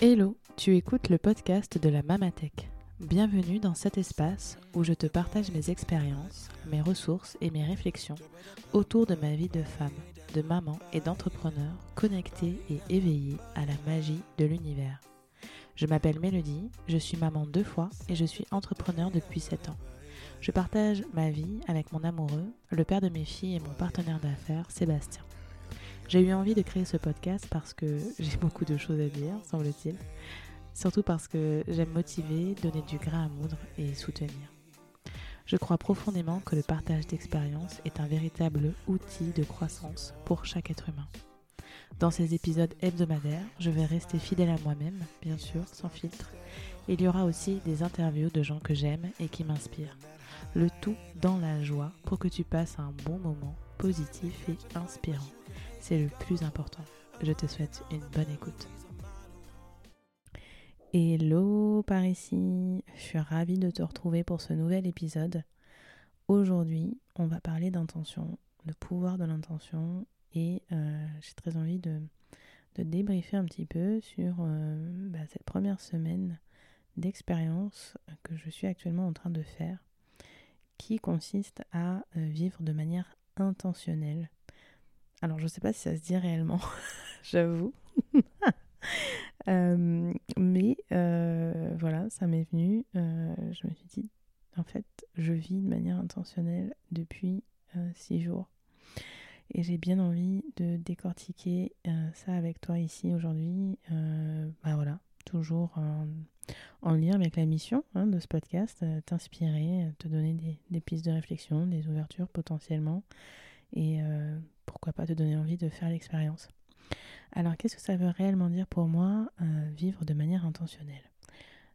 Hello, tu écoutes le podcast de la Mamatech. Bienvenue dans cet espace où je te partage mes expériences, mes ressources et mes réflexions autour de ma vie de femme, de maman et d'entrepreneur connectée et éveillée à la magie de l'univers. Je m'appelle Mélodie, je suis maman deux fois et je suis entrepreneur depuis 7 ans. Je partage ma vie avec mon amoureux, le père de mes filles et mon partenaire d'affaires, Sébastien. J'ai eu envie de créer ce podcast parce que j'ai beaucoup de choses à dire, semble-t-il. Surtout parce que j'aime motiver, donner du grain à moudre et soutenir. Je crois profondément que le partage d'expériences est un véritable outil de croissance pour chaque être humain. Dans ces épisodes hebdomadaires, je vais rester fidèle à moi-même, bien sûr, sans filtre. Il y aura aussi des interviews de gens que j'aime et qui m'inspirent. Le tout dans la joie pour que tu passes un bon moment positif et inspirant. C'est le plus important. Je te souhaite une bonne écoute. Hello par ici, je suis ravie de te retrouver pour ce nouvel épisode. Aujourd'hui, on va parler d'intention, de pouvoir de l'intention et euh, j'ai très envie de, débriefer un petit peu sur euh, bah, cette première semaine d'expérience que je suis actuellement en train de faire qui consiste à euh, vivre de manière intentionnelle. Alors je ne sais pas si ça se dit réellement, j'avoue. Euh, mais euh, voilà, ça m'est venu. je me suis dit, en fait, je vis de manière intentionnelle depuis six jours. Et j'ai bien envie de décortiquer ça avec toi ici aujourd'hui. bah voilà, toujours en lien avec la mission hein, de ce podcast, euh, t'inspirer, euh, te donner des, pistes de réflexion, des ouvertures potentiellement, et euh, pourquoi pas te donner envie de faire l'expérience. Alors, qu'est-ce que ça veut réellement dire pour moi vivre de manière intentionnelle?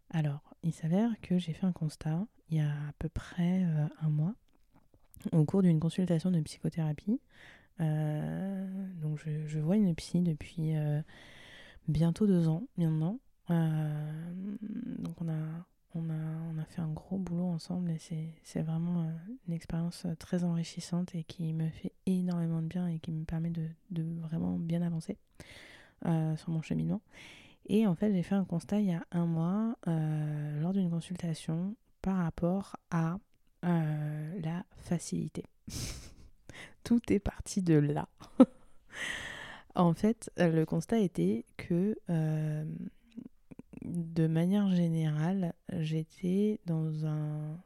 Alors, il s'avère que j'ai fait un constat il y a à peu près un mois, au cours d'une consultation de psychothérapie. donc, je, je, vois une psy depuis bientôt deux ans maintenant. Euh, donc on a, on, a, on a fait un gros boulot ensemble et c'est vraiment euh, une expérience euh, très enrichissante et qui me fait énormément de bien et qui me permet de, de vraiment bien avancer sur mon cheminement. Et en fait, j'ai fait un constat il y a un mois lors d'une consultation par rapport à la facilité. Tout est parti de là. en fait, le constat était que de manière générale, j'étais dans un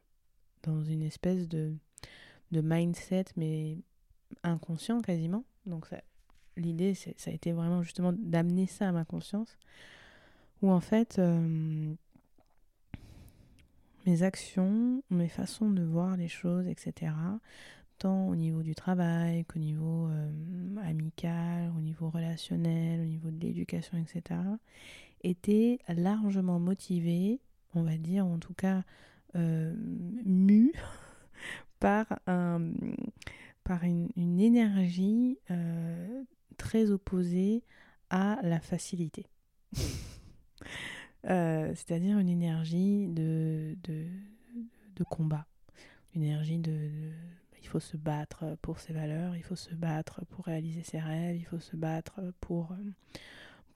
dans une espèce de, de mindset, mais inconscient quasiment. Donc l'idée, ça a été vraiment justement d'amener ça à ma conscience, où en fait, euh, mes actions, mes façons de voir les choses, etc., tant au niveau du travail qu'au niveau euh, amical, au niveau relationnel, au niveau de l'éducation, etc., était largement motivé, on va dire, en tout cas euh, mu par, un, par une, énergie euh, très opposée à la facilité. Euh, c'est-à-dire une énergie de, combat, une énergie de, il faut se battre pour ses valeurs, il faut se battre pour réaliser ses rêves, il faut se battre pour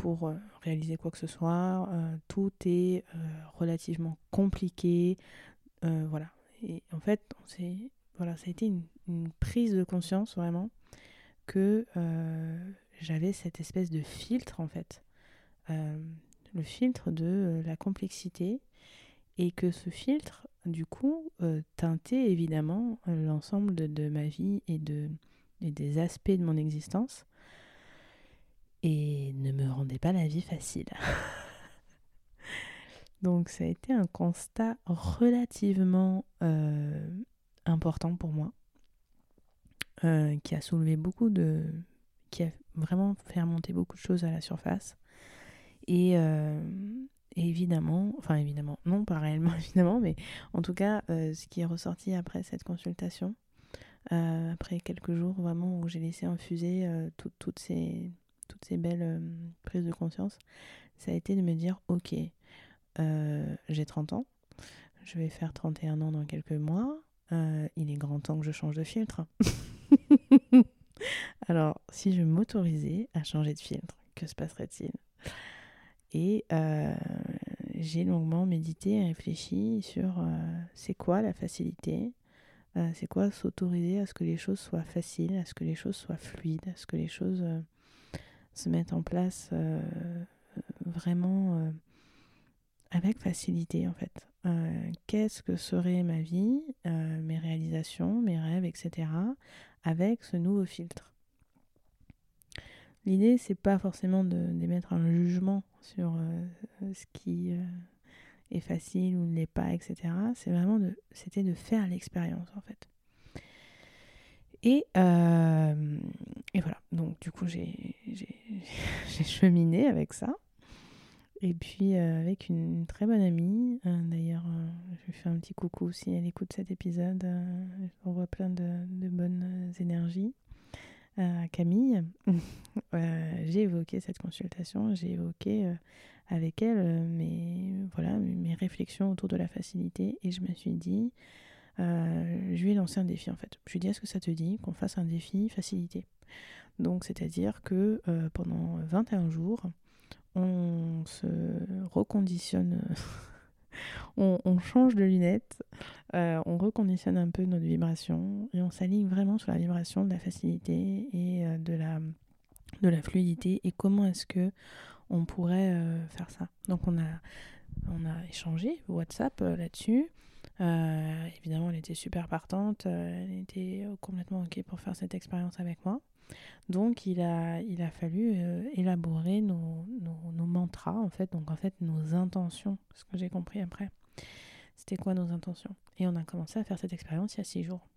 pour euh, réaliser quoi que ce soit. Euh, tout est euh, relativement compliqué. voilà. Et en fait, voilà, ça a été une, prise de conscience vraiment que j'avais cette espèce de filtre en fait. le filtre de la complexité et que ce filtre, du coup, teintait évidemment l'ensemble de, ma vie et, de, et des aspects de mon existence et ne me rendait pas la vie facile. Donc ça a été un constat relativement euh, important pour moi, euh, qui a soulevé beaucoup de... qui a vraiment fait remonter beaucoup de choses à la surface. Et, euh, évidemment, enfin évidemment, non pas réellement évidemment, mais en tout cas, ce qui est ressorti après cette consultation, après quelques jours vraiment où j'ai laissé infuser toutes ces toutes ces belles euh, prises de conscience, ça a été de me dire, ok, euh, j'ai 30 ans, je vais faire 31 ans dans quelques mois, euh, il est grand temps que je change de filtre. Alors, si je m'autorisais à changer de filtre, que se passerait-il? Et j'ai longuement médité et réfléchi sur c'est quoi la facilité, c'est quoi s'autoriser à ce que les choses soient faciles, à ce que les choses soient fluides, à ce que les choses se mettent en place vraiment avec facilité en fait. Qu'est-ce que serait ma vie, mes réalisations, mes rêves, etc. avec ce nouveau filtre? L'idée, c'est pas forcément d'émettre un jugement sur euh, ce qui euh, est facile ou ne l'est pas, etc. C'est vraiment de, c'était de faire l'expérience en fait. Et, euh, et voilà, donc du coup j'ai, cheminé avec ça. Et puis avec une très bonne amie, d'ailleurs je lui fais un petit coucou si elle écoute cet épisode, on voit plein de, de bonnes énergies. Camille, euh, j'ai évoqué cette consultation, j'ai évoqué euh, avec elle euh, mes, voilà, mes réflexions autour de la facilité. Et je me suis dit, je lui ai lancé un défi en fait. Je lui ai dit, est-ce que ça te dit qu'on fasse un défi facilité? Donc, c'est-à-dire que pendant 21 jours, on se reconditionne on, change de lunettes, euh, on reconditionne un peu notre vibration et on s'aligne vraiment sur la vibration de la facilité et euh, de, la, de la fluidité et comment est-ce que on pourrait euh, faire ça? Donc on a, on a échangé WhatsApp là-dessus. Évidemment, elle était super partante, elle était complètement OK pour faire cette expérience avec moi. Donc il a, il a fallu euh, élaborer nos, nos, mantras, en fait, donc en fait nos intentions, ce que j'ai compris après. C'était quoi nos intentions? Et on a commencé à faire cette expérience il y a six jours.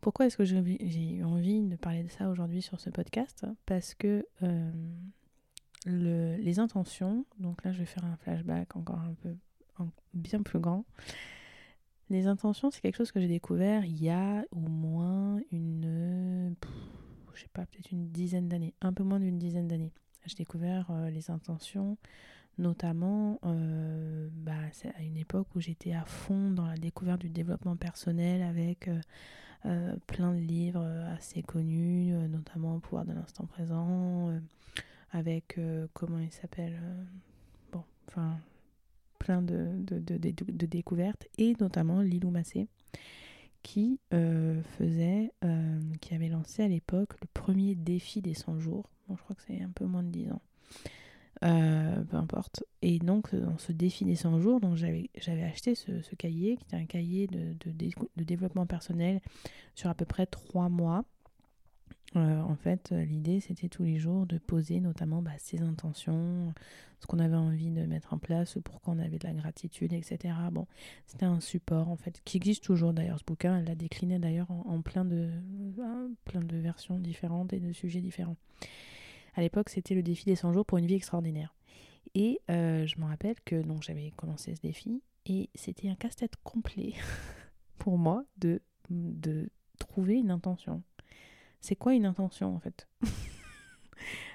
Pourquoi est-ce que j'ai eu envie de parler de ça aujourd'hui sur ce podcast? Parce que euh, le, les intentions, donc là je vais faire un flashback encore un peu bien plus grand. Les intentions, c'est quelque chose que j'ai découvert il y a au moins une, je sais pas, peut-être une dizaine d'années, un peu moins d'une dizaine d'années. J'ai découvert euh, les intentions, notamment euh, bah, à une époque où j'étais à fond dans la découverte du développement personnel avec euh, plein de livres assez connus, notamment Pouvoir de l'instant présent, avec comment il s'appelle, bon, enfin plein de, découvertes, et notamment Lilou Massé, qui euh, faisait, euh, qui avait lancé à l'époque le premier défi des 100 jours. Je crois que c'est un peu moins de 10 ans. Euh, peu importe. Et donc, dans ce défi des 100 jours, j'avais, acheté ce, ce, cahier, qui était un cahier de, de, développement personnel sur à peu près 3 mois. Euh, en fait, euh, l'idée, c'était tous les jours de poser notamment bah, ses intentions, ce qu'on avait envie de mettre en place, pourquoi on avait de la gratitude, etc. Bon, c'était un support, en fait, qui existe toujours d'ailleurs, ce bouquin. Elle l'a décliné d'ailleurs en, plein, de, euh, plein de versions différentes et de sujets différents. À l'époque, c'était le défi des 100 jours pour une vie extraordinaire. Et je me rappelle que donc j'avais commencé ce défi et c'était un casse-tête complet pour moi de, de trouver une intention c'est quoi une intention en fait?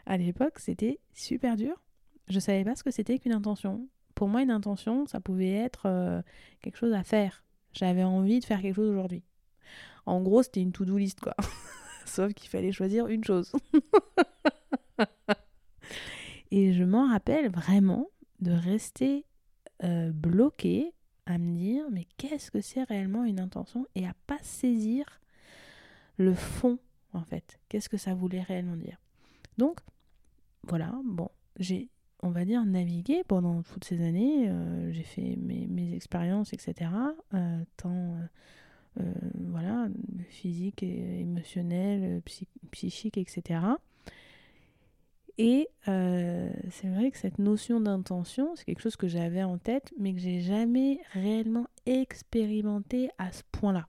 À l'époque, c'était super dur. Je savais pas ce que c'était qu'une intention. Pour moi, une intention, ça pouvait être euh, quelque chose à faire. J'avais envie de faire quelque chose aujourd'hui. En gros, c'était une to-do list quoi. Sauf qu'il fallait choisir une chose. Et je m'en rappelle vraiment de rester euh, bloqué à me dire mais qu'est-ce que c'est réellement une intention? Et à pas saisir le fond en fait. Qu'est-ce que ça voulait réellement dire? Donc, voilà, bon, j'ai, on va dire, navigué pendant toutes ces années. Euh, j'ai fait mes, expériences, etc. Euh, tant, euh, voilà, physique, et psychique, etc. Et c'est vrai que cette notion d'intention, c'est quelque chose que j'avais en tête, mais que j'ai jamais réellement expérimenté à ce point-là,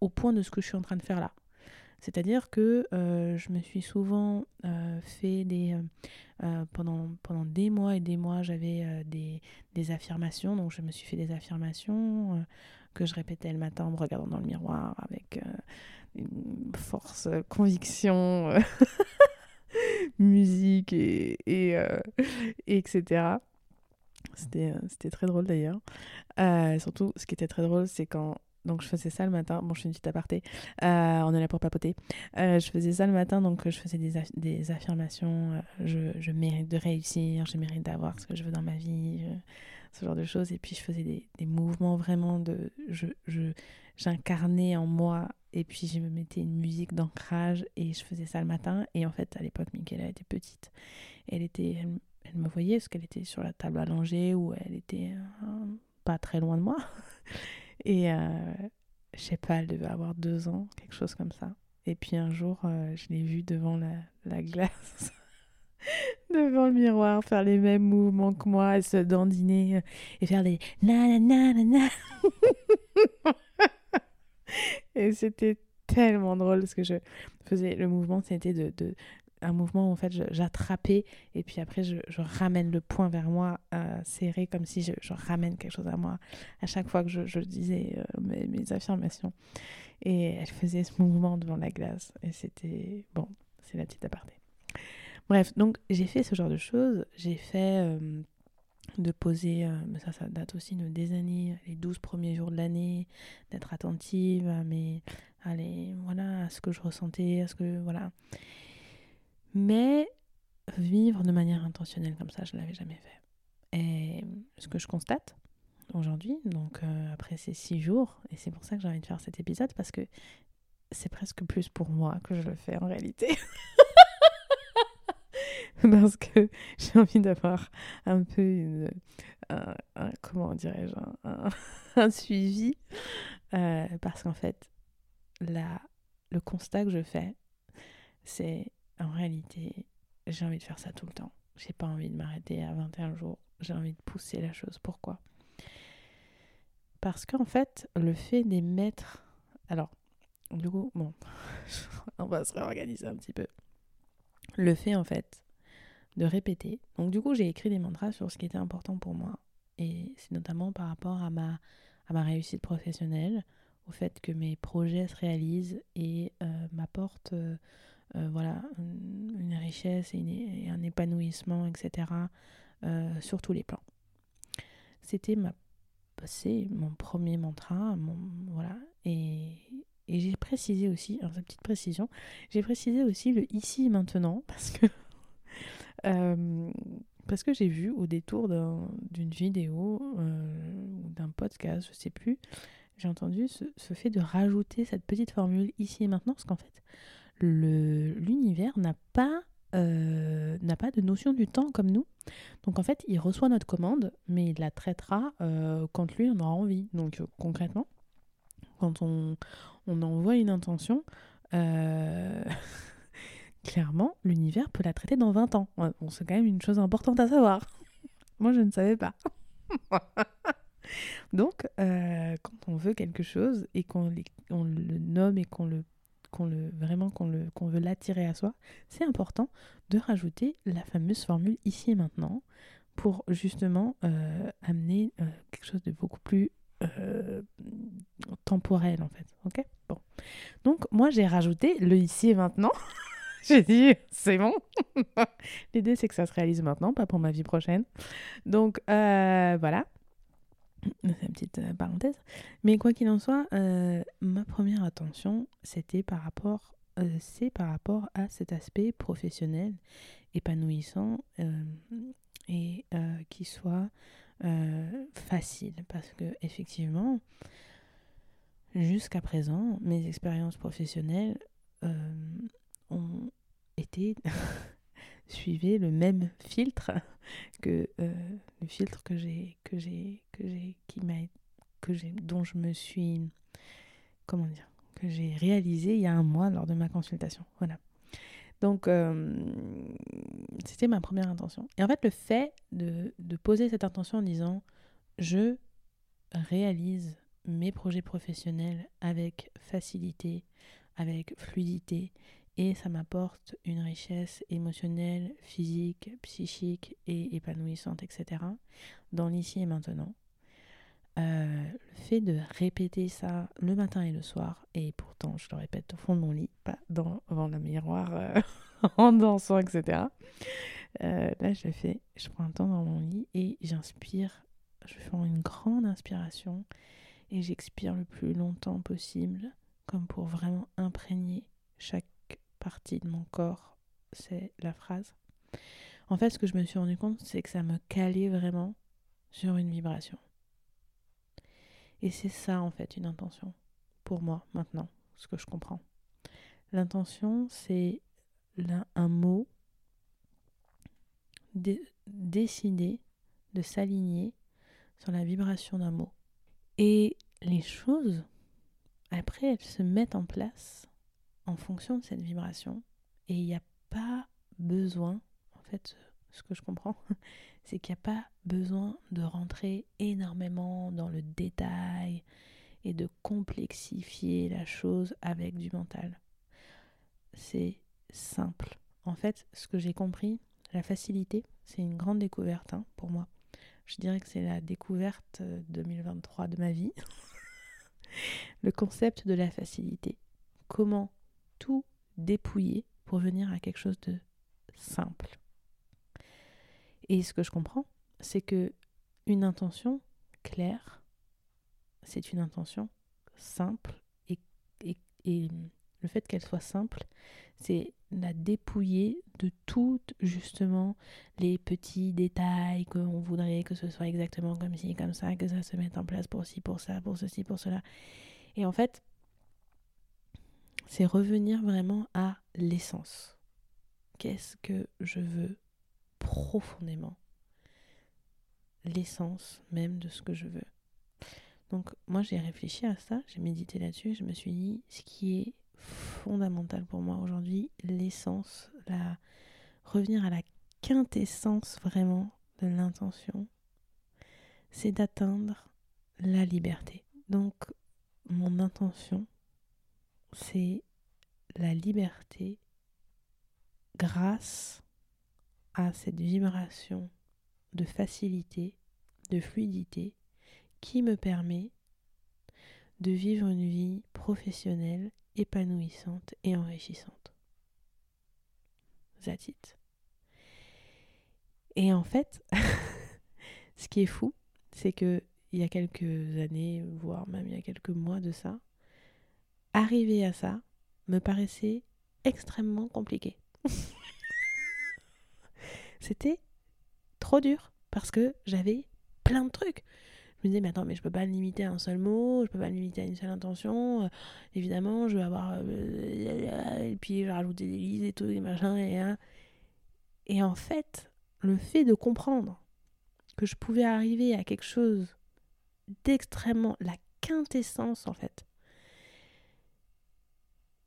au point de ce que je suis en train de faire là. C'est-à-dire que euh, je me suis souvent euh, fait des... Euh, pendant, pendant des mois et des mois, j'avais des, des, affirmations. Donc je me suis fait des affirmations que je répétais le matin en me regardant dans le miroir avec force, conviction, musique et, et, et etc. C'était très drôle d'ailleurs. surtout, ce qui était très drôle, c'est quand Donc je faisais ça le matin. Bon, je fais une petite aparté. Euh, on est là pour papoter. Euh, je faisais ça le matin, donc je faisais des, des affirmations. Euh, je, je, mérite de réussir, je mérite d'avoir ce que je veux dans ma vie, ce genre de choses. Et puis je faisais des, des mouvements vraiment de... Je, je, j'incarnais en moi et puis je me mettais une musique d'ancrage et je faisais ça le matin. Et en fait, à l'époque, Michaela était petite. Elle, était, elle, me voyait parce qu'elle était sur la table allongée ou elle était pas très loin de moi. Et euh, je sais pas, elle devait avoir deux ans, quelque chose comme ça. Et puis un jour, euh, je l'ai vue devant la, la glace, devant le miroir, faire les mêmes mouvements que moi, et se dandiner euh, et faire des na na na na Et c'était tellement drôle parce que je faisais le mouvement, c'était de, un mouvement où en fait j'attrapais et puis après je, ramène le poing vers moi euh, serré comme si je, ramène quelque chose à moi à chaque fois que je, disais euh, mes, affirmations. Et elle faisait ce mouvement devant la glace et c'était bon c'est la petite aparté. Bref donc j'ai fait ce genre de choses. J'ai fait euh, de poser, ça, ça date aussi de des années, les 12 premiers jours de l'année, d'être attentive à mes, voilà, à ce que je ressentais, à ce que, voilà. Mais vivre de manière intentionnelle comme ça, je ne l'avais jamais fait. Et ce que je constate aujourd'hui, donc euh, après ces six jours, et c'est pour ça que j'ai envie de faire cet épisode, parce que c'est presque plus pour moi que je le fais en réalité. parce que j'ai envie d'avoir un peu une, un, comment dirais-je, un, suivi. Euh, parce qu'en fait, la, le constat que je fais, c'est en réalité, j'ai envie de faire ça tout le temps. J'ai pas envie de m'arrêter à 21 jours. J'ai envie de pousser la chose. Pourquoi? Parce qu'en fait, le fait d'émettre. Alors, du coup, bon, on va se réorganiser un petit peu. Le fait, en fait, de répéter. Donc, du coup, j'ai écrit des mantras sur ce qui était important pour moi. Et c'est notamment par rapport à ma, à ma réussite professionnelle, au fait que mes projets se réalisent et euh, m'apportent. Euh, euh, voilà, une richesse et, un épanouissement, etc. Euh, sur tous les plans. C'était ma, mon premier mantra, mon, voilà, et, et j'ai précisé aussi, une petite précision, j'ai précisé aussi le ici et maintenant parce que euh, que j'ai vu au détour d'une vidéo ou d'un podcast, je sais plus, j'ai entendu ce, ce, fait de rajouter cette petite formule ici et maintenant, parce qu'en fait, l'univers n'a pas, euh, n'a pas de notion du temps comme nous. Donc en fait, il reçoit notre commande, mais il la traitera euh, quand lui en aura envie. Donc euh, concrètement, quand on, on, envoie une intention, clairement, l'univers peut la traiter dans 20 ans. C'est quand même une chose importante à savoir. Moi, je ne savais pas. Donc, quand on veut quelque chose et qu'on le nomme et qu'on le qu'on vraiment qu'on veut l'attirer à soi, c'est important de rajouter la fameuse formule ici et maintenant pour justement euh, amener euh, quelque chose de beaucoup plus euh, temporel en fait. Donc moi j'ai rajouté le ici et maintenant. j'ai dit c'est bon. L'idée c'est que ça se réalise maintenant, pas pour ma vie prochaine. Donc voilà. C'est une petite euh, parenthèse. Mais quoi qu'il en soit, euh, ma première attention, c'était par rapport, euh, c'est par rapport à cet aspect professionnel épanouissant et qui soit facile. Parce que effectivement, jusqu'à présent, mes expériences professionnelles ont été suivez le même filtre que euh, le filtre que j'ai que j'ai que j'ai qui m'a que j'ai dont je me suis comment dire que j'ai réalisé il y a un mois lors de ma consultation. Voilà. Donc euh, c'était ma première intention. Et en fait le fait de, de poser cette intention en disant je réalise mes projets professionnels avec facilité avec fluidité et ça m'apporte une richesse émotionnelle, physique, psychique et épanouissante, etc. dans l'ici et maintenant. Euh, le fait de répéter ça le matin et le soir, et pourtant je le répète au fond de mon lit, pas devant le miroir euh, en dansant, etc. Euh, là je le fais, je prends un temps dans mon lit et j'inspire, je fais une grande inspiration et j'expire le plus longtemps possible, comme pour vraiment imprégner chaque de mon corps. C'est la phrase. En fait, ce que je me suis rendu compte, c'est que ça me calait vraiment sur une vibration. Et c'est ça, en fait, une intention. Pour moi, maintenant, ce que je comprends. L'intention, c'est un mot décider de s'aligner sur la vibration d'un mot. Et les choses, après, elles se mettent en place en fonction de cette vibration. Et il n'y a pas besoin, en fait, ce que je comprends, c'est qu'il n'y a pas besoin de rentrer énormément dans le détail et de complexifier la chose avec du mental. C'est simple. En fait, ce que j'ai compris, la facilité, c'est une grande découverte hein, pour moi. Je dirais que c'est la découverte 2023 de ma vie. le concept de la facilité. Comment tout dépouiller pour venir à quelque chose de simple. Et ce que je comprends, c'est que une intention claire, c'est une intention simple et, et le fait qu'elle soit simple, c'est la dépouiller de toutes justement les petits détails qu'on voudrait que ce soit exactement comme ci, comme ça, que ça se mette en place pour ci, pour ça, pour ceci, pour cela. Et en fait, c'est revenir vraiment à l'essence. Qu'est-ce que je veux profondément? L'essence même de ce que je veux. Donc moi j'ai réfléchi à ça, j'ai médité là-dessus, je me suis dit ce qui est fondamental pour moi aujourd'hui, l'essence, la revenir à la quintessence vraiment de l'intention, c'est d'atteindre la liberté. Donc mon intention, c'est la liberté grâce à cette vibration de facilité, de fluidité qui me permet de vivre une vie professionnelle épanouissante et enrichissante. That's. Et en fait, ce qui est fou, c'est que il y a quelques années, voire même il y a quelques mois de ça, arriver à ça me paraissait extrêmement compliqué. C'était trop dur parce que j'avais plein de trucs je me disais, mais attends, mais je peux pas le limiter à un seul mot, je peux pas le limiter à une seule intention. Euh, évidemment, je vais avoir. Euh, et puis, je vais rajouter des listes et tout, des machins. Et, hein. et en fait, le fait de comprendre que je pouvais arriver à quelque chose d'extrêmement. la quintessence, en fait.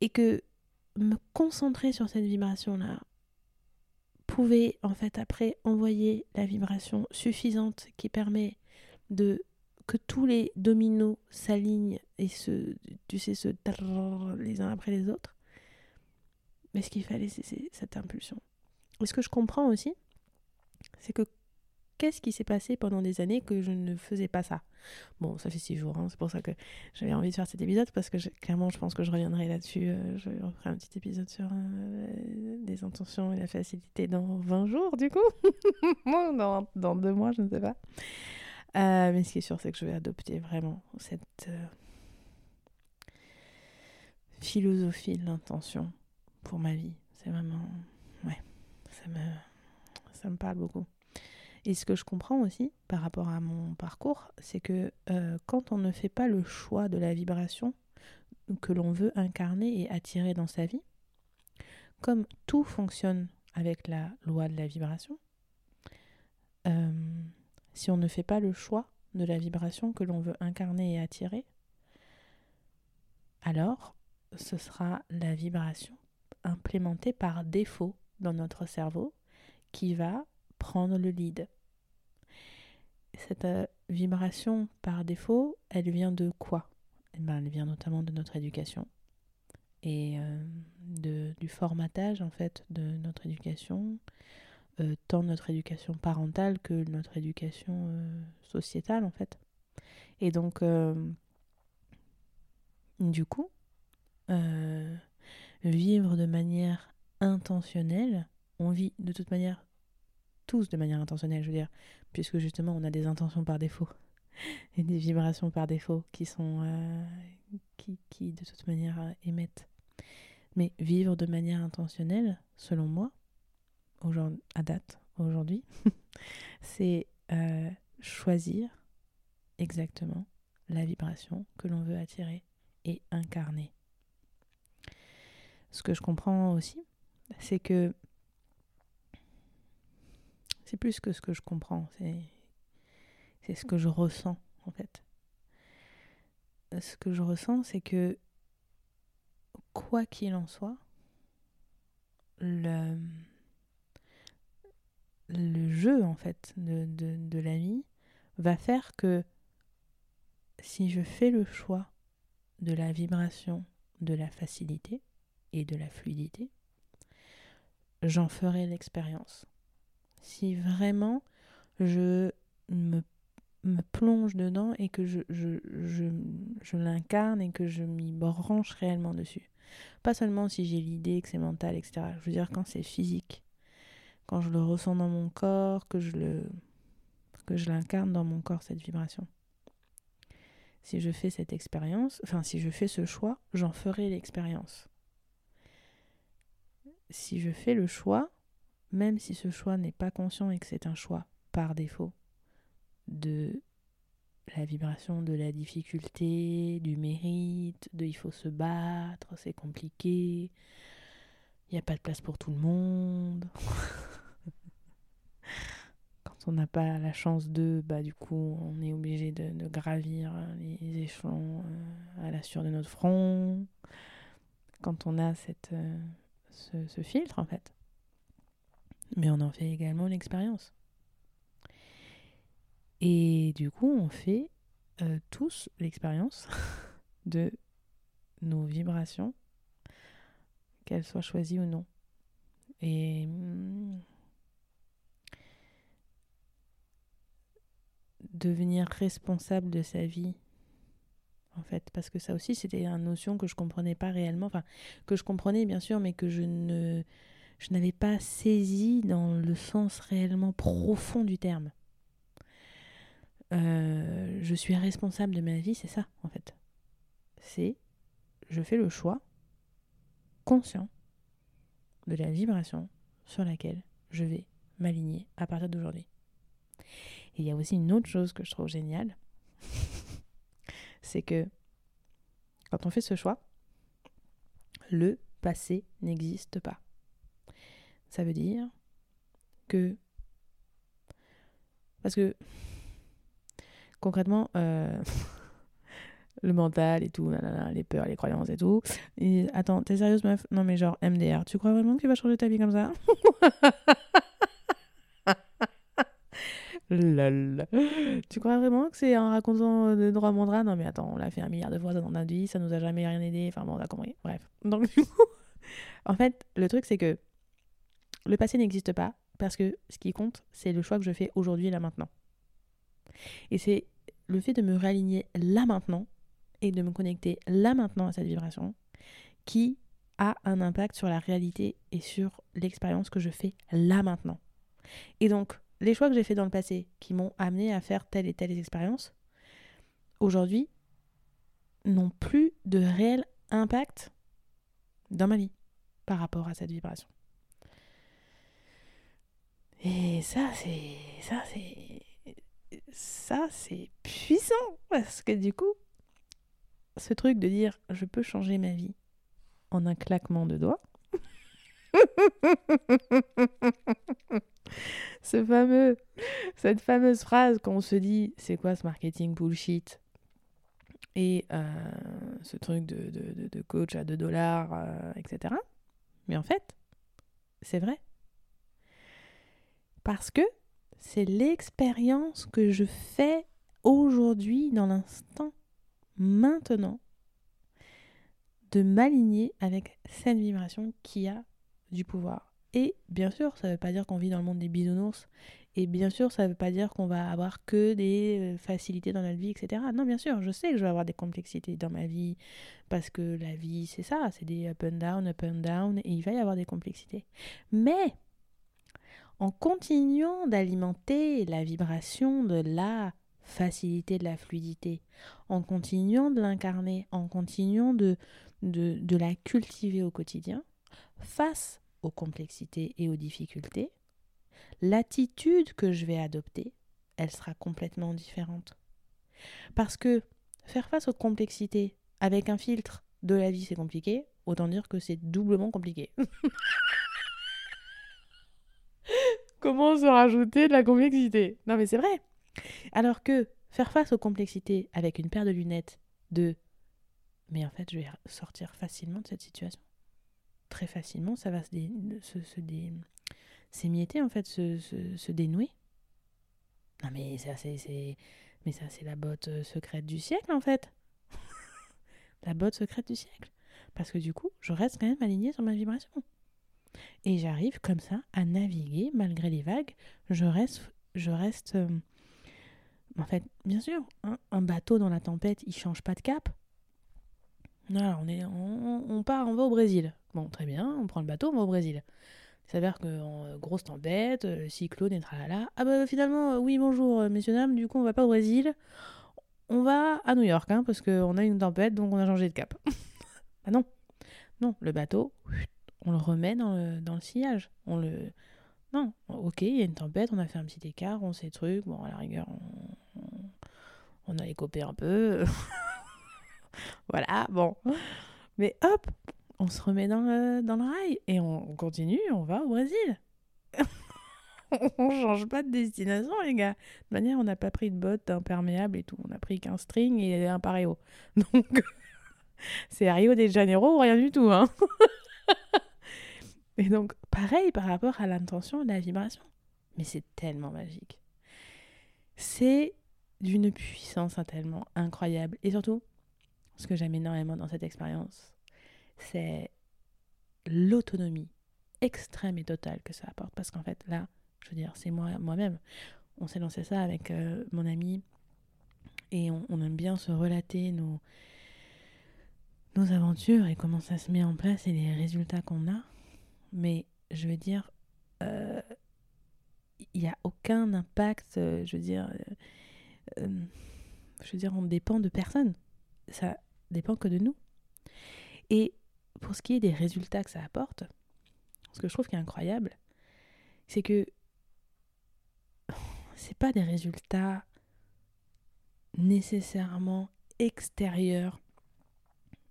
Et que me concentrer sur cette vibration-là pouvait, en fait, après envoyer la vibration suffisante qui permet de que tous les dominos s'alignent et se, tu sais, se les uns après les autres. Mais ce qu'il fallait, c'est cette impulsion. Et ce que je comprends aussi, c'est que qu'est-ce qui s'est passé pendant des années que je ne faisais pas ça? Bon, ça fait six jours, hein, c'est pour ça que j'avais envie de faire cet épisode, parce que clairement, je pense que je reviendrai là-dessus. Euh, je referai un petit épisode sur euh, des intentions et la facilité dans 20 jours, du coup. dans, dans deux mois, je ne sais pas. Euh, mais ce qui est sûr, c'est que je vais adopter vraiment cette euh, philosophie de l'intention pour ma vie. C'est vraiment. Ouais, ça me, ça me parle beaucoup. Et ce que je comprends aussi par rapport à mon parcours, c'est que euh, quand on ne fait pas le choix de la vibration que l'on veut incarner et attirer dans sa vie, comme tout fonctionne avec la loi de la vibration, si on ne fait pas le choix de la vibration que l'on veut incarner et attirer, alors ce sera la vibration implémentée par défaut dans notre cerveau qui va prendre le lead. Cette euh, vibration par défaut, elle vient de quoi? Eh ben, Elle vient notamment de notre éducation et euh, de, du formatage en fait de notre éducation, euh, tant notre éducation parentale que notre éducation sociétale en fait. Et donc, du coup, vivre de manière intentionnelle, on vit de toute manière tous de manière intentionnelle, je veux dire, puisque justement on a des intentions par défaut. et des vibrations par défaut qui sont euh, qui, qui, de toute manière euh, émettent. Mais vivre de manière intentionnelle, selon moi, à date, aujourd'hui, c'est euh, choisir exactement la vibration que l'on veut attirer et incarner. Ce que je comprends aussi, c'est que c'est plus que ce que je comprends, c'est ce que je ressens en fait. Ce que je ressens, c'est que quoi qu'il en soit, le, le jeu en fait de, de, de la vie va faire que si je fais le choix de la vibration, de la facilité et de la fluidité, j'en ferai l'expérience. Si vraiment je me me plonge dedans et que je, je, je, je l'incarne et que je m'y branche réellement dessus. Pas seulement si j'ai l'idée que c'est mental, etc. Je veux dire quand c'est physique, quand je le ressens dans mon corps, que je le que je l'incarne dans mon corps cette vibration. Si je fais cette expérience, enfin si je fais ce choix, j'en ferai l'expérience. Si je fais le choix, même si ce choix n'est pas conscient et que c'est un choix par défaut, de la vibration de la difficulté, du mérite, de il faut se battre, c'est compliqué, il n'y a pas de place pour tout le monde. Quand on n'a pas la chance de, bah du coup on est obligé de, gravir les échelons euh, à la sueur de notre front. Quand on a cette, euh, ce filtre en fait. Mais on en fait également l'expérience. Et du coup, on fait euh, tous l'expérience de nos vibrations, qu'elles soient choisies ou non. Et hmm, devenir responsable de sa vie, en fait, parce que ça aussi, c'était une notion que je comprenais pas réellement, enfin, que je comprenais bien sûr, mais que je ne je n'avais pas saisi dans le sens réellement profond du terme. Euh, je suis responsable de ma vie, c'est ça en fait. C'est je fais le choix conscient de la vibration sur laquelle je vais m'aligner à partir d'aujourd'hui. Il y a aussi une autre chose que je trouve géniale, c'est que quand on fait ce choix, le passé n'existe pas. Ça veut dire que... Parce que concrètement, euh, le mental et tout, les peurs, les croyances et tout. Attends, t'es sérieuse, meuf? Non, mais genre, MDR, tu crois vraiment que tu vas changer ta vie comme ça? Lol. Tu crois vraiment que c'est en racontant de droit mandra Non, mais attends, on l'a fait un milliard de fois dans notre vie, ça nous a jamais rien aidé. Enfin bon, on a compris. Bref. Donc, du coup, en fait, le truc, c'est que le passé n'existe pas parce que ce qui compte, c'est le choix que je fais aujourd'hui, là, maintenant. Et c'est le fait de me réaligner là maintenant et de me connecter là maintenant à cette vibration qui a un impact sur la réalité et sur l'expérience que je fais là maintenant. Et donc, les choix que j'ai faits dans le passé qui m'ont amené à faire telle et telle expérience, aujourd'hui, n'ont plus de réel impact dans ma vie par rapport à cette vibration. Et ça, c'est. Ça, c'est ça, c'est puissant parce que du coup, ce truc de dire je peux changer ma vie en un claquement de doigts. ce fameux, cette fameuse phrase qu'on se dit c'est quoi ce marketing bullshit? Et euh, ce truc de, de, de, coach à 2 dollars, euh, etc. Mais en fait, c'est vrai. Parce que c'est l'expérience que je fais aujourd'hui, dans l'instant, maintenant, de m'aligner avec cette vibration qui a du pouvoir. Et bien sûr, ça ne veut pas dire qu'on vit dans le monde des bisounours. Et bien sûr, ça ne veut pas dire qu'on va avoir que des euh, facilités dans notre vie, etc. Non, bien sûr, je sais que je vais avoir des complexités dans ma vie. Parce que la vie, c'est ça, c'est des up and down, up and down. Et il va y avoir des complexités. Mais en continuant d'alimenter la vibration de la faciliter de la fluidité, en continuant de l'incarner, en continuant de la cultiver au quotidien, face aux complexités et aux difficultés, l'attitude que je vais adopter, elle sera complètement différente. Parce que faire face aux complexités avec un filtre de la vie, c'est compliqué, autant dire que c'est doublement compliqué. Comment se rajouter de la complexité Non mais c'est vrai. Alors que faire face aux complexités avec une paire de lunettes de mais en fait je vais sortir facilement de cette situation. Très facilement, ça va se, s'émietter en fait, se, se, dénouer. Non mais ça c'est mais ça c'est la botte euh, secrète du siècle en fait. la botte secrète du siècle. Parce que du coup, je reste quand même alignée sur ma vibration. Et j'arrive comme ça à naviguer malgré les vagues. Je reste, je reste. Euh, en fait, bien sûr, hein, un bateau dans la tempête, il change pas de cap. Non, on, est, on, part, on va au Brésil. Bon, très bien, on prend le bateau, on va au Brésil. Il s'avère que en grosse tempête, euh, cyclone et tralala. Ah bah finalement, euh, oui, bonjour, messieurs, dames, du coup, on va pas au Brésil. On va à New York, hein, parce qu'on a une tempête, donc on a changé de cap. ah non, non, le bateau, on le remet dans le, dans le sillage. On le... Non, ok, il y a une tempête, on a fait un petit écart, on sait trucs, bon, à la rigueur, on, on, a écopé un peu. voilà, bon. Mais hop, on se remet dans le, dans le rail et on, continue, on va au Brésil. on change pas de destination, les gars. De manière, on n'a pas pris de bottes imperméables et tout. On a pris qu'un string et un paréo. Donc, c'est Rio de Janeiro ou rien du tout, hein. Et donc, pareil par rapport à l'intention et la vibration. Mais c'est tellement magique. C'est d'une puissance tellement incroyable. Et surtout, ce que j'aime énormément dans cette expérience, c'est l'autonomie extrême et totale que ça apporte. Parce qu'en fait, là, je veux dire, c'est moi, moi-même. On s'est lancé ça avec euh, mon ami et on, on, aime bien se relater nos, nos aventures et comment ça se met en place et les résultats qu'on a mais je veux dire, euh, il n'y a aucun impact, euh, je veux dire, euh, je veux dire, on dépend de personne. Ça dépend que de nous. Et pour ce qui est des résultats que ça apporte, ce que je trouve qui est incroyable, c'est que c'est pas des résultats nécessairement extérieurs,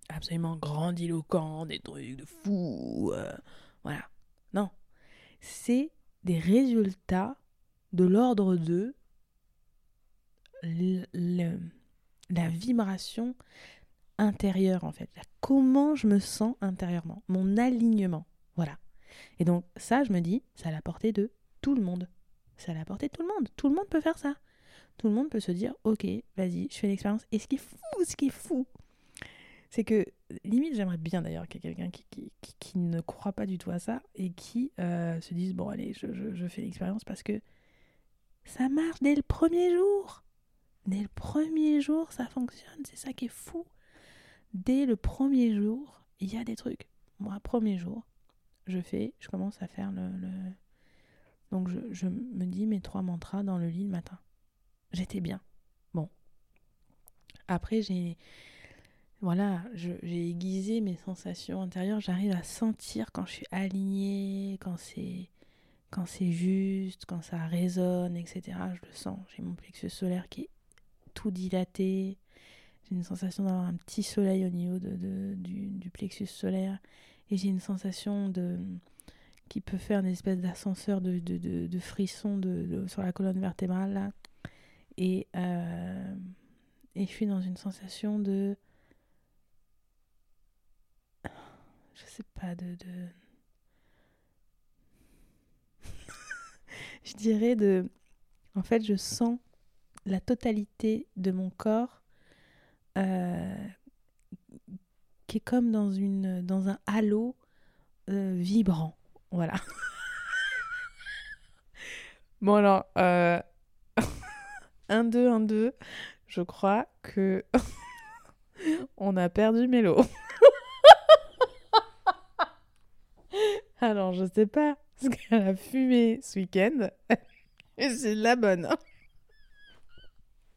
absolument grandiloquents, des trucs de fou. C'est des résultats de l'ordre de la vibration intérieure, en fait. Comment je me sens intérieurement. Mon alignement. Voilà. Et donc, ça, je me dis, ça a la portée de tout le monde. Ça a la portée de tout le monde. Tout le monde peut faire ça. Tout le monde peut se dire, ok, vas-y, je fais l'expérience. Et ce qui est fou, ce qui est fou, c'est que, limite, j'aimerais bien d'ailleurs qu'il y ait quelqu'un qui, qui, ne croit pas du tout à ça et qui euh, se dise Bon, allez, je, je, fais l'expérience parce que ça marche dès le premier jour. Dès le premier jour, ça fonctionne. C'est ça qui est fou. Dès le premier jour, il y a des trucs. Moi, premier jour, je fais, je commence à faire le. le... Donc, je, je me dis mes trois mantras dans le lit le matin. J'étais bien. Bon. Après, j'ai voilà, j'ai aiguisé mes sensations intérieures, j'arrive à sentir quand je suis alignée, quand c'est quand c'est juste, quand ça résonne, etc. Je le sens. J'ai mon plexus solaire qui est tout dilaté. J'ai une sensation d'avoir un petit soleil au niveau de, du, plexus solaire. Et j'ai une sensation de qui peut faire une espèce d'ascenseur de, de, de, frisson de, sur la colonne vertébrale. Et, euh, et je suis dans une sensation de je sais pas, de... de... je dirais de... En fait, je sens la totalité de mon corps euh, qui est comme dans, une, dans un halo euh, vibrant. Voilà. bon alors, euh... 1, 2, 1, 2, je crois que on a perdu Mélo. Alors, je sais pas ce qu'elle a fumé ce week-end, mais c'est la bonne.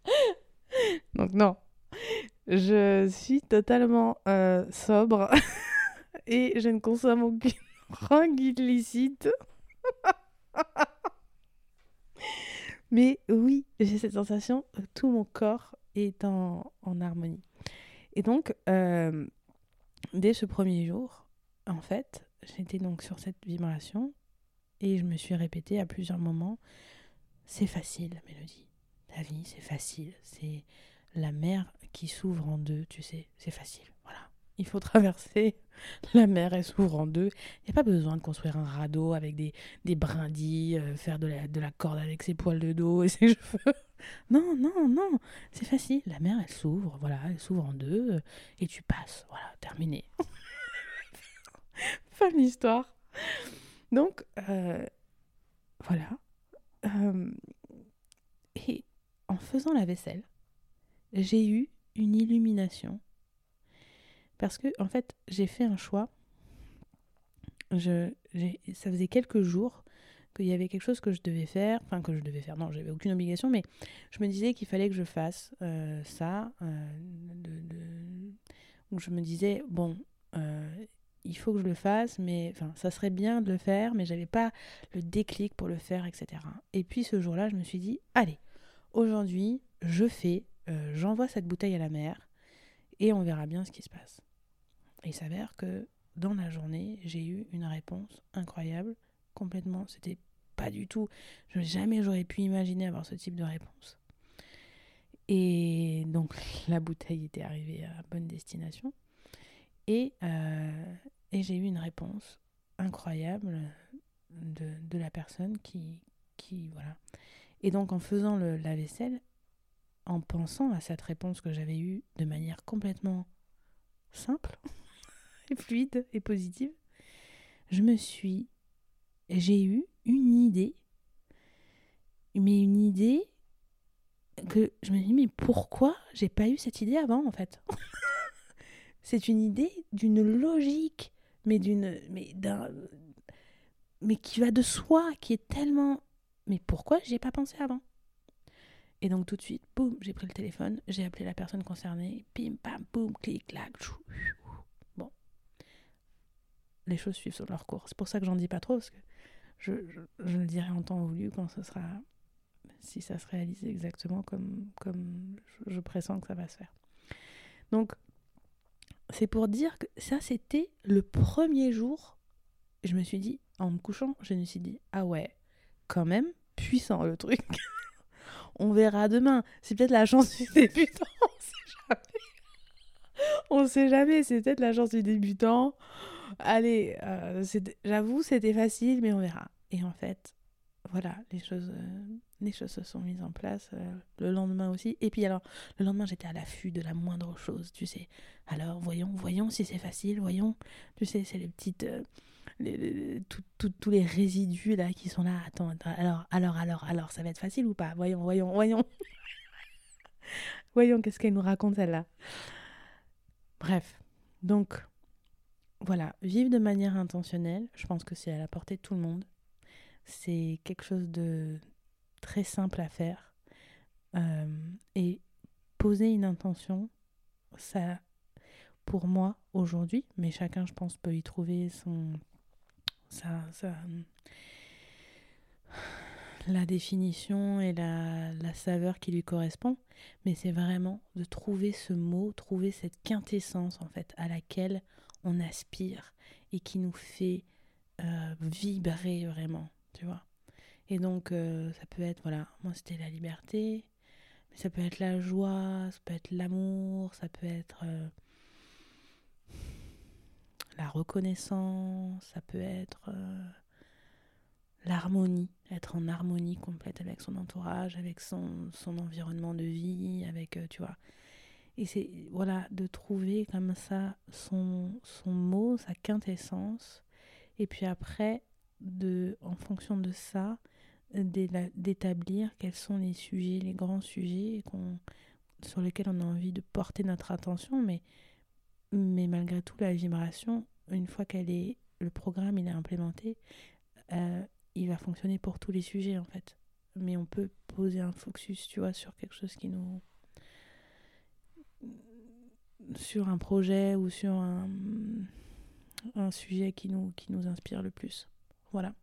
Donc non, je suis totalement euh, sobre et je ne consomme aucune drogue illicite. Mais oui, j'ai cette sensation, tout mon corps est en, en harmonie. Et donc, euh, dès ce premier jour, en fait, j'étais donc sur cette vibration et je me suis répété à plusieurs moments, c'est facile, la mélodie. La vie, c'est facile. C'est la mer qui s'ouvre en deux, tu sais, c'est facile. Voilà. Il faut traverser la mer, elle s'ouvre en deux. Il n'y a pas besoin de construire un radeau avec des, des brindilles, euh, faire de la, de la corde avec ses poils de dos et ses cheveux. Non, non, non, c'est facile. La mer, elle s'ouvre, voilà, elle s'ouvre en deux et tu passes. Voilà, terminé. fin de l'histoire. Donc, euh, voilà. et en faisant la vaisselle, j'ai eu une illumination. Parce que, en fait, j'ai fait un choix. Je, ça faisait quelques jours qu'il y avait quelque chose que je devais faire. Enfin, que je devais faire. Non, j'avais aucune obligation, mais je me disais qu'il fallait que je fasse euh, ça. Euh, où je me disais, bon, euh, il faut que je le fasse, mais enfin, ça serait bien de le faire, mais j'avais pas le déclic pour le faire, etc. Et puis ce jour-là, je me suis dit, allez, aujourd'hui, je fais euh, j'envoie cette bouteille à la mer et on verra bien ce qui se passe. il s'avère que dans la journée, j'ai eu une réponse incroyable, complètement, c'était pas du tout, jamais j'aurais pu imaginer avoir ce type de réponse. Et donc la bouteille était arrivée à bonne destination. Et, euh, et j'ai eu une réponse incroyable de, de, la personne qui, qui. Voilà. Et donc en faisant le, la vaisselle, en pensant à cette réponse que j'avais eue de manière complètement simple et fluide et positive, je me suis j'ai eu une idée mais une idée que je me dis mais pourquoi j'ai pas eu cette idée avant en fait? C'est une idée d'une logique mais d'une mais d'un mais qui va de soi qui est tellement mais pourquoi j'ai pas pensé avant? Et donc tout de suite, boum, j'ai pris le téléphone, j'ai appelé la personne concernée, pim, pam, boum, clic, clac, chou, Bon. Les choses suivent sur leur cours. C'est pour ça que j'en dis pas trop, parce que je, je, le dirai en temps voulu quand ce sera. Si ça se réalise exactement comme, comme je, je pressens que ça va se faire. Donc, c'est pour dire que ça, c'était le premier jour. Je me suis dit, en me couchant, je me suis dit, ah ouais, quand même, puissant le truc. On verra demain. C'est peut-être la chance du débutant. On sait jamais. On sait jamais. C'est peut-être la chance du débutant. Allez, euh, j'avoue, c'était facile, mais on verra. Et en fait, voilà, les choses, euh, les choses se sont mises en place euh, le lendemain aussi. Et puis alors, le lendemain, j'étais à l'affût de la moindre chose, tu sais. Alors, voyons, voyons si c'est facile, voyons. Tu sais, c'est les petites tous les résidus là qui sont là. Attends, alors, alors, alors, alors, ça va être facile ou pas? Voyons, voyons, voyons. voyons, qu'est-ce qu'elle nous raconte celle-là? Bref, donc, voilà, vivre de manière intentionnelle, je pense que c'est à la portée de tout le monde. C'est quelque chose de très simple à faire. Euh, et poser une intention, ça, pour moi, aujourd'hui, mais chacun, je pense, peut y trouver son, ça, ça, la définition et la, la saveur qui lui correspond, mais c'est vraiment de trouver ce mot, trouver cette quintessence en fait à laquelle on aspire et qui nous fait euh, vibrer vraiment, tu vois. Et donc euh, ça peut être, voilà, moi c'était la liberté, mais ça peut être la joie, ça peut être l'amour, ça peut être... Euh, la reconnaissance, ça peut être euh, l'harmonie, être en harmonie complète avec son entourage, avec son, son environnement de vie, avec, tu vois. Et c'est, voilà, de trouver comme ça son, son mot, sa quintessence, et puis après, de, en fonction de ça, d'établir quels sont les sujets, les grands sujets sur lesquels on a envie de porter notre attention, mais mais malgré tout, la vibration, une fois qu'elle est, le programme il est implémenté, euh, il va fonctionner pour tous les sujets en fait. Mais on peut poser un focus, tu vois, sur quelque chose qui nous, sur un projet ou sur un, un sujet qui nous, qui nous inspire le plus. Voilà.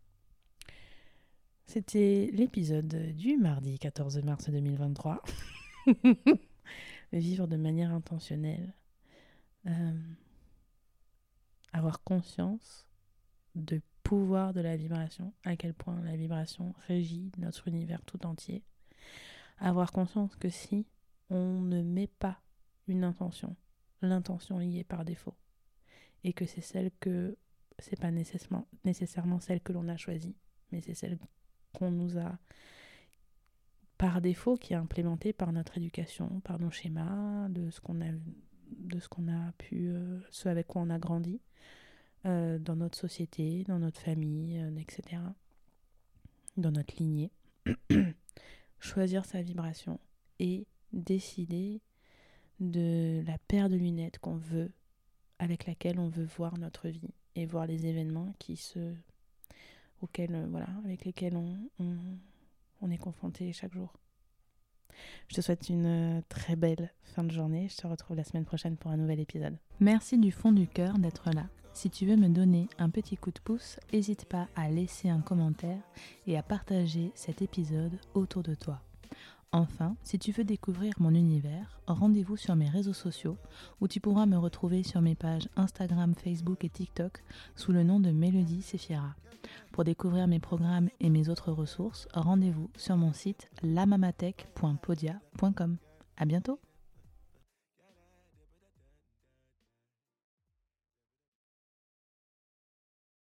C'était l'épisode du mardi 14 mars 2023. Vivre de manière intentionnelle. Euh, avoir conscience de pouvoir de la vibration, à quel point la vibration régit notre univers tout entier. Avoir conscience que si on ne met pas une intention, l'intention y est par défaut. Et que c'est celle que c'est pas nécessairement, nécessairement celle que l'on a choisie, mais c'est celle qu'on nous a par défaut qui est implémentée par notre éducation, par nos schémas, de ce qu'on a de ce qu'on a pu euh, ce avec quoi on a grandi. Euh, dans notre société, dans notre famille, euh, etc. Dans notre lignée. Choisir sa vibration et décider de la paire de lunettes qu'on veut, avec laquelle on veut voir notre vie et voir les événements qui se, auxquels, euh, voilà, avec lesquels on, on, on est confronté chaque jour. Je te souhaite une très belle fin de journée. Je te retrouve la semaine prochaine pour un nouvel épisode. Merci du fond du cœur d'être là. Si tu veux me donner un petit coup de pouce, n'hésite pas à laisser un commentaire et à partager cet épisode autour de toi. Enfin, si tu veux découvrir mon univers, rendez-vous sur mes réseaux sociaux où tu pourras me retrouver sur mes pages Instagram, Facebook et TikTok sous le nom de Mélodie Sephira. Pour découvrir mes programmes et mes autres ressources, rendez-vous sur mon site lamamatech.podia.com. À bientôt!